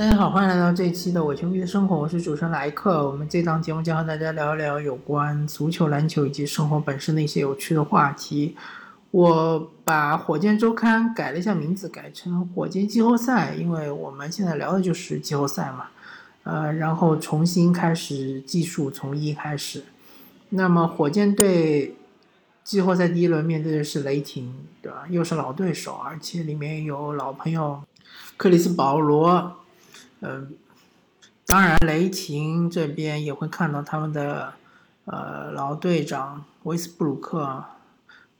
大家好，欢迎来到这一期的伪球迷的生活，我是主持人莱克。我们这档节目将和大家聊一聊有关足球、篮球以及生活本身的一些有趣的话题。我把火箭周刊改了一下名字，改成火箭季后赛，因为我们现在聊的就是季后赛嘛。呃，然后重新开始计数，从一开始。那么火箭队季后赛第一轮面对的是雷霆，对吧？又是老对手，而且里面有老朋友克里斯保罗。嗯，当然，雷霆这边也会看到他们的呃老队长威斯布鲁克。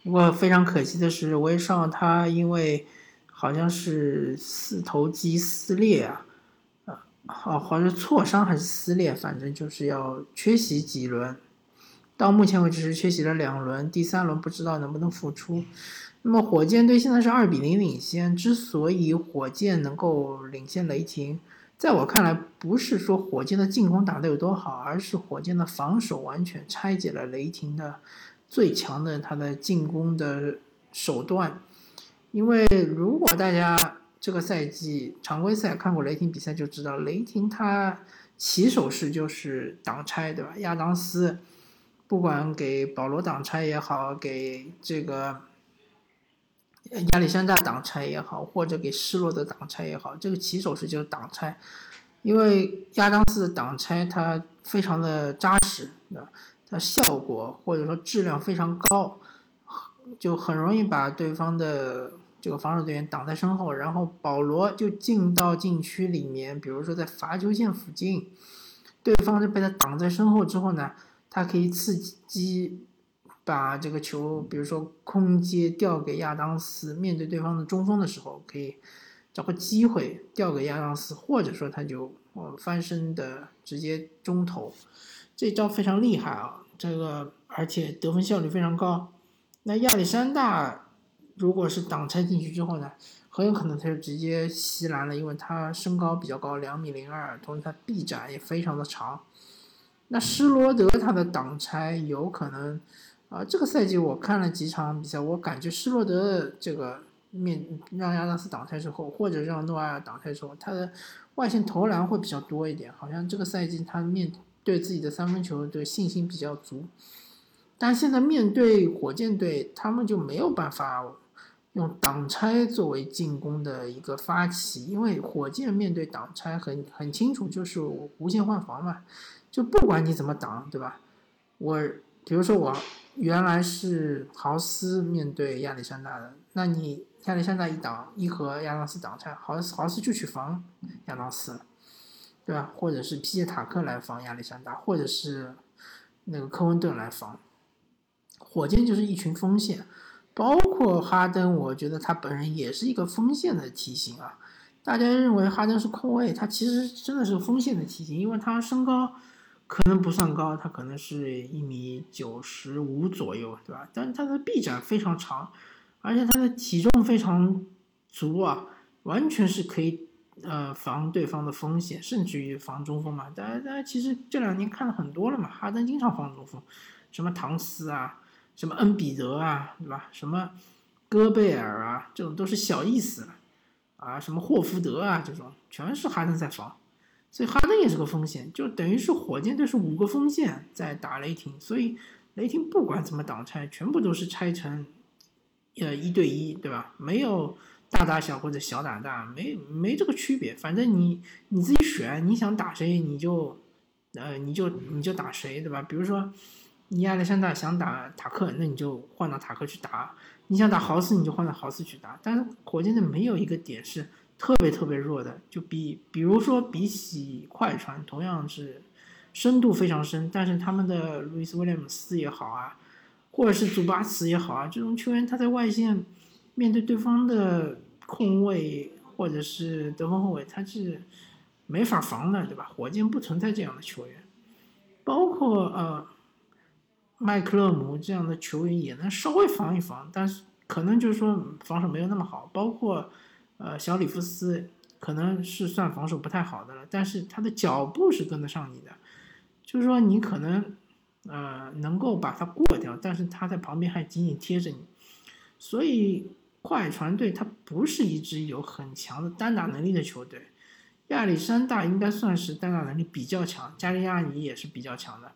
不过非常可惜的是，威少他因为好像是四头肌撕裂啊，啊，好，好像挫伤还是撕裂，反正就是要缺席几轮。到目前为止是缺席了两轮，第三轮不知道能不能复出。那么火箭队现在是二比零领先。之所以火箭能够领先雷霆，在我看来，不是说火箭的进攻打得有多好，而是火箭的防守完全拆解了雷霆的最强的他的进攻的手段。因为如果大家这个赛季常规赛看过雷霆比赛，就知道雷霆他起手式就是挡拆，对吧？亚当斯不管给保罗挡拆也好，给这个。亚历山大挡拆也好，或者给施罗德挡拆也好，这个起手式就是挡拆，因为亚当斯的挡拆它非常的扎实，它效果或者说质量非常高，就很容易把对方的这个防守队员挡在身后，然后保罗就进到禁区里面，比如说在罚球线附近，对方就被他挡在身后之后呢，他可以刺激。把这个球，比如说空接调给亚当斯，面对对方的中锋的时候，可以找个机会调给亚当斯，或者说他就呃翻身的直接中投，这招非常厉害啊！这个而且得分效率非常高。那亚历山大如果是挡拆进去之后呢，很有可能他就直接袭篮了，因为他身高比较高，两米零二，同时他臂展也非常的长。那施罗德他的挡拆有可能。啊，这个赛季我看了几场比赛，我感觉施罗德这个面让亚当斯挡拆之后，或者让诺埃尔挡拆之后，他的外线投篮会比较多一点。好像这个赛季他面对自己的三分球的信心比较足，但现在面对火箭队，他们就没有办法用挡拆作为进攻的一个发起，因为火箭面对挡拆很很清楚，就是无限换防嘛，就不管你怎么挡，对吧？我比如说我。原来是豪斯面对亚历山大的，那你亚历山大一挡一和亚当斯挡拆，豪斯豪斯就去防亚当斯，对吧？或者是皮耶塔克来防亚历山大，或者是那个科温顿来防。火箭就是一群锋线，包括哈登，我觉得他本人也是一个锋线的体型啊。大家认为哈登是控卫，他其实真的是锋线的体型，因为他身高。可能不算高，他可能是一米九十五左右，对吧？但是他的臂展非常长，而且他的体重非常足啊，完全是可以呃防对方的风险，甚至于防中锋嘛。大家大家其实这两年看了很多了嘛，哈登经常防中锋，什么唐斯啊，什么恩比德啊，对吧？什么戈贝尔啊，这种都是小意思啊，什么霍福德啊，这种全是哈登在防。所以哈登也是个风险，就等于是火箭队是五个锋线在打雷霆，所以雷霆不管怎么挡拆，全部都是拆成，呃一对一，对吧？没有大打小或者小打大，没没这个区别，反正你你自己选，你想打谁你就，呃你就你就打谁，对吧？比如说你亚历山大想打塔克，那你就换到塔克去打；你想打豪斯，你就换到豪斯去打。但是火箭队没有一个点是。特别特别弱的，就比比如说比起快船，同样是深度非常深，但是他们的路易斯威廉姆斯也好啊，或者是祖巴茨也好啊，这种球员他在外线面对对方的控卫或者是得分后卫，他是没法防的，对吧？火箭不存在这样的球员，包括呃麦克勒姆这样的球员也能稍微防一防，但是可能就是说防守没有那么好，包括。呃，小里弗斯可能是算防守不太好的了，但是他的脚步是跟得上你的，就是说你可能呃能够把他过掉，但是他在旁边还紧紧贴着你，所以快船队他不是一支有很强的单打能力的球队，亚历山大应该算是单打能力比较强，加利亚尼也是比较强的。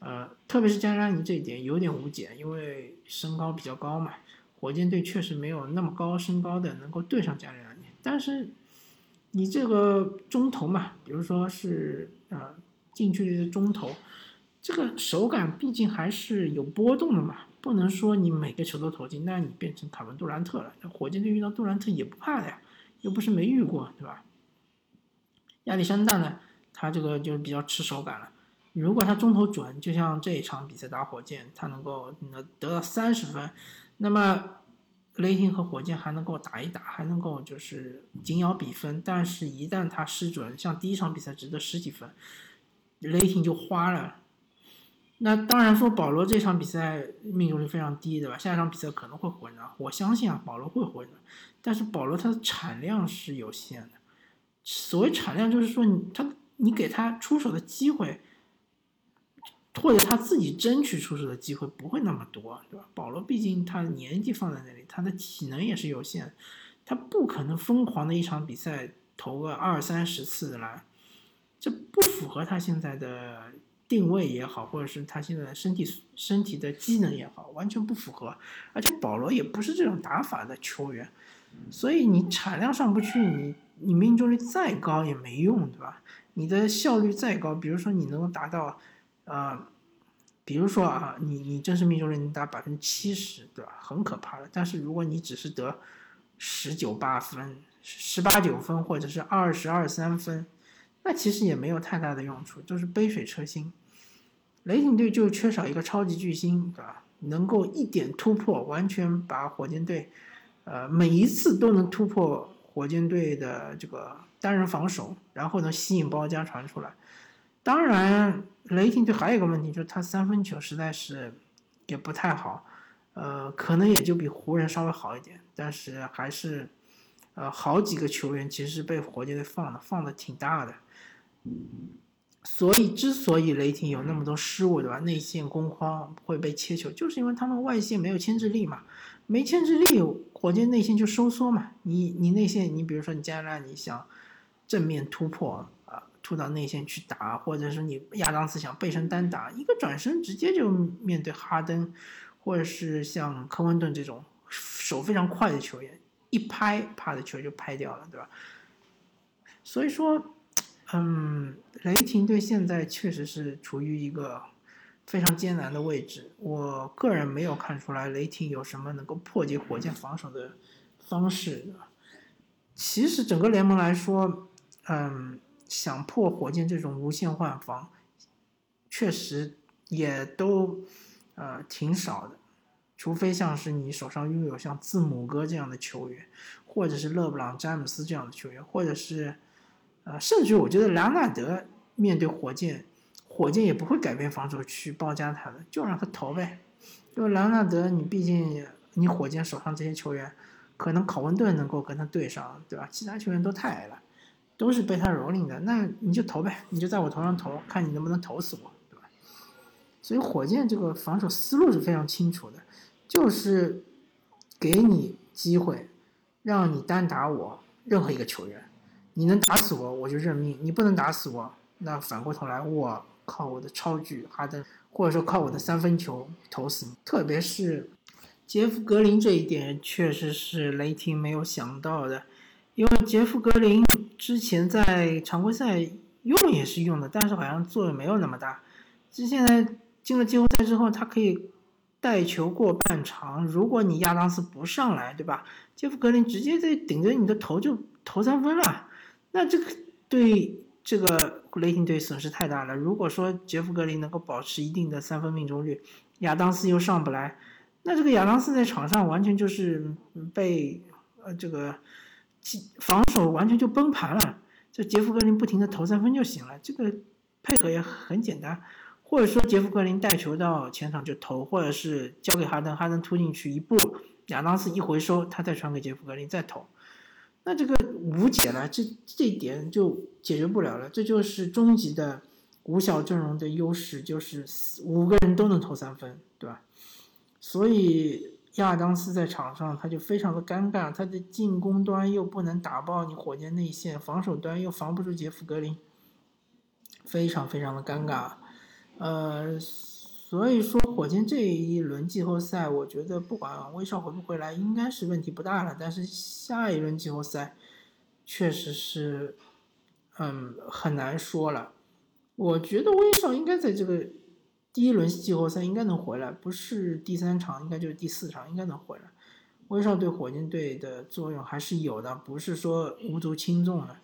呃，特别是加利亚尼这一点有点无解，因为身高比较高嘛。火箭队确实没有那么高身高的能够对上加利亚尼，但是你这个中投嘛，比如说是呃近距离的中投，这个手感毕竟还是有波动的嘛，不能说你每个球都投进，那你变成卡文杜兰特了。火箭队遇到杜兰特也不怕的呀，又不是没遇过，对吧？亚历山大呢，他这个就比较吃手感了。如果他中投准，就像这一场比赛打火箭，他能够能得到三十分，那么雷霆和火箭还能够打一打，还能够就是紧咬比分。但是，一旦他失准，像第一场比赛只得十几分，雷霆就花了。那当然说，保罗这场比赛命中率非常低，对吧？下一场比赛可能会回暖，我相信啊，保罗会回暖。但是保罗他的产量是有限的，所谓产量就是说你他你给他出手的机会。或者他自己争取出手的机会不会那么多，对吧？保罗毕竟他的年纪放在那里，他的体能也是有限，他不可能疯狂的一场比赛投个二三十次的篮，这不符合他现在的定位也好，或者是他现在的身体身体的机能也好，完全不符合。而且保罗也不是这种打法的球员，所以你产量上不去，你你命中率再高也没用，对吧？你的效率再高，比如说你能够达到。啊，比如说啊，你你真实命中率能达百分之七十，对吧？很可怕的。但是如果你只是得十九八分、十八九分，或者是二十二三分，那其实也没有太大的用处，就是杯水车薪。雷霆队就缺少一个超级巨星，对吧？能够一点突破，完全把火箭队，呃，每一次都能突破火箭队的这个单人防守，然后能吸引包夹传出来。当然，雷霆队还有一个问题，就是他三分球实在是也不太好，呃，可能也就比湖人稍微好一点，但是还是，呃，好几个球员其实是被火箭队放的，放的挺大的。所以，之所以雷霆有那么多失误，对吧？内线攻框会被切球，就是因为他们外线没有牵制力嘛，没牵制力，火箭内线就收缩嘛。你你内线，你比如说你加拉，你想正面突破啊。突到内线去打，或者是你亚当斯想背身单打，一个转身直接就面对哈登，或者是像科温顿这种手非常快的球员，一拍，啪的球就拍掉了，对吧？所以说，嗯，雷霆队现在确实是处于一个非常艰难的位置。我个人没有看出来雷霆有什么能够破解火箭防守的方式。其实整个联盟来说，嗯。想破火箭这种无限换防，确实也都呃挺少的，除非像是你手上拥有像字母哥这样的球员，或者是勒布朗詹姆斯这样的球员，或者是呃，甚至我觉得莱昂纳德面对火箭，火箭也不会改变防守去包夹他的，就让他投呗。因为莱昂纳德，你毕竟你火箭手上这些球员，可能考文顿能够跟他对上，对吧？其他球员都太矮了。都是被他蹂躏的，那你就投呗，你就在我头上投，看你能不能投死我，对吧？所以火箭这个防守思路是非常清楚的，就是给你机会，让你单打我任何一个球员，你能打死我我就认命，你不能打死我，那反过头来我靠我的超巨哈登，或者说靠我的三分球投死你。特别是杰夫格林这一点，确实是雷霆没有想到的。因为杰夫格林之前在常规赛用也是用的，但是好像作用没有那么大。这现在进了季后赛之后，他可以带球过半场。如果你亚当斯不上来，对吧？杰夫格林直接在顶着你的头就投三分了，那这个对这个雷霆队损失太大了。如果说杰夫格林能够保持一定的三分命中率，亚当斯又上不来，那这个亚当斯在场上完全就是被呃这个。防守完全就崩盘了，这杰夫格林不停的投三分就行了，这个配合也很简单，或者说杰夫格林带球到前场就投，或者是交给哈登，哈登突进去一步，亚当斯一回收，他再传给杰夫格林再投，那这个无解了，这这一点就解决不了了，这就是终极的五小阵容的优势，就是五个人都能投三分，对吧？所以亚当斯在场上，他就非常的尴尬，他的进攻端又不能打爆你火箭内线，防守端又防不住杰夫格林，非常非常的尴尬。呃，所以说火箭这一轮季后赛，我觉得不管威少回不回来，应该是问题不大了。但是下一轮季后赛，确实是，嗯，很难说了。我觉得威少应该在这个。第一轮季后赛应该能回来，不是第三场，应该就是第四场，应该能回来。威少对火箭队的作用还是有的，不是说无足轻重的。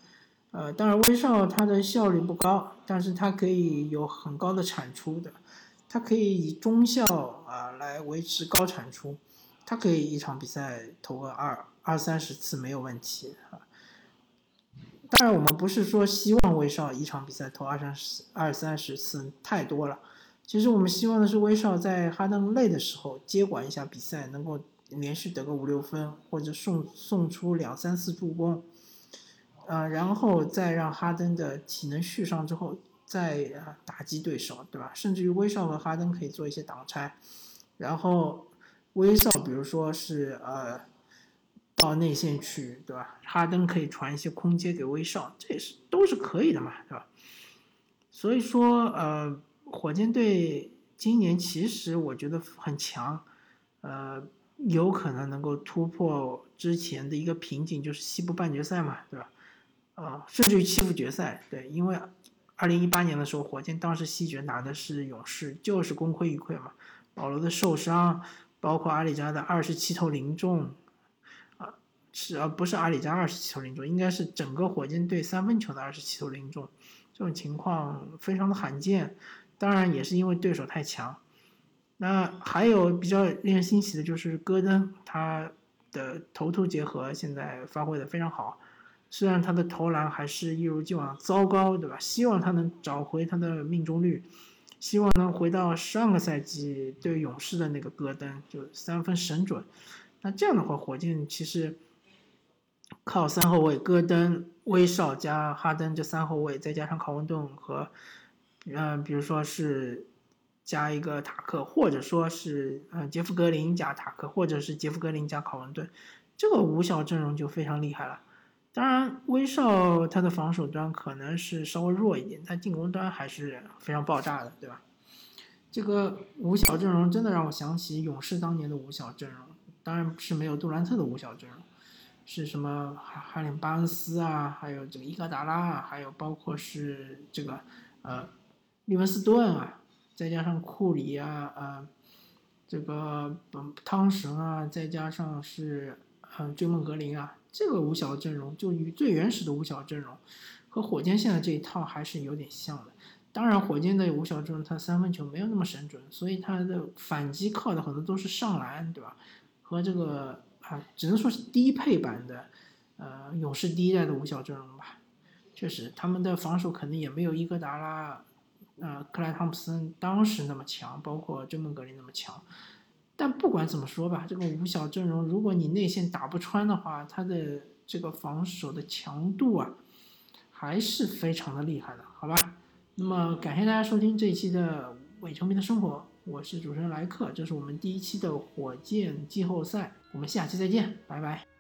呃，当然威少他的效率不高，但是他可以有很高的产出的，他可以以中效啊来维持高产出，他可以一场比赛投个二二三十次没有问题啊。当然我们不是说希望威少一场比赛投二三十二三十次太多了。其实我们希望的是威少在哈登累的时候接管一下比赛，能够连续得个五六分，或者送送出两三次助攻，呃，然后再让哈登的体能续上之后再打击对手，对吧？甚至于威少和哈登可以做一些挡拆，然后威少比如说是呃到内线去，对吧？哈登可以传一些空接给威少，这也是都是可以的嘛，对吧？所以说呃。火箭队今年其实我觉得很强，呃，有可能能够突破之前的一个瓶颈，就是西部半决赛嘛，对吧？啊，甚至于欺负决赛，对，因为二零一八年的时候，火箭当时西决拿的是勇士，就是功亏一篑嘛。保罗的受伤，包括阿里扎的二十七投零中，啊，是而不是阿里扎二十七投零中，应该是整个火箭队三分球的二十七投零中，这种情况非常的罕见。当然也是因为对手太强，那还有比较令人欣喜的就是戈登，他的头突结合现在发挥的非常好，虽然他的投篮还是一如既往糟糕，对吧？希望他能找回他的命中率，希望能回到上个赛季对勇士的那个戈登，就三分神准。那这样的话，火箭其实靠三后卫戈登、威少加哈登这三后卫，再加上考文顿和。嗯，比如说是加一个塔克，或者说是嗯杰夫格林加塔克，或者是杰夫格林加考文顿，这个五小阵容就非常厉害了。当然，威少他的防守端可能是稍微弱一点，但进攻端还是非常爆炸的，对吧？这个五小阵容真的让我想起勇士当年的五小阵容，当然是没有杜兰特的五小阵容，是什么哈哈林巴恩斯啊，还有这个伊戈达拉啊，还有包括是这个呃。利文斯顿啊，再加上库里啊，呃，这个汤神啊，再加上是呃追梦格林啊，这个五小阵容就与最原始的五小阵容和火箭现在这一套还是有点像的。当然，火箭的五小阵容它三分球没有那么神准，所以它的反击靠的很多都是上篮，对吧？和这个啊，只能说是低配版的呃勇士第一代的五小阵容吧。确实，他们的防守可能也没有伊戈达拉。呃，克莱汤普森当时那么强，包括追梦格林那么强，但不管怎么说吧，这个五小阵容，如果你内线打不穿的话，他的这个防守的强度啊，还是非常的厉害的，好吧？那么感谢大家收听这一期的伪球迷的生活，我是主持人莱克，这是我们第一期的火箭季后赛，我们下期再见，拜拜。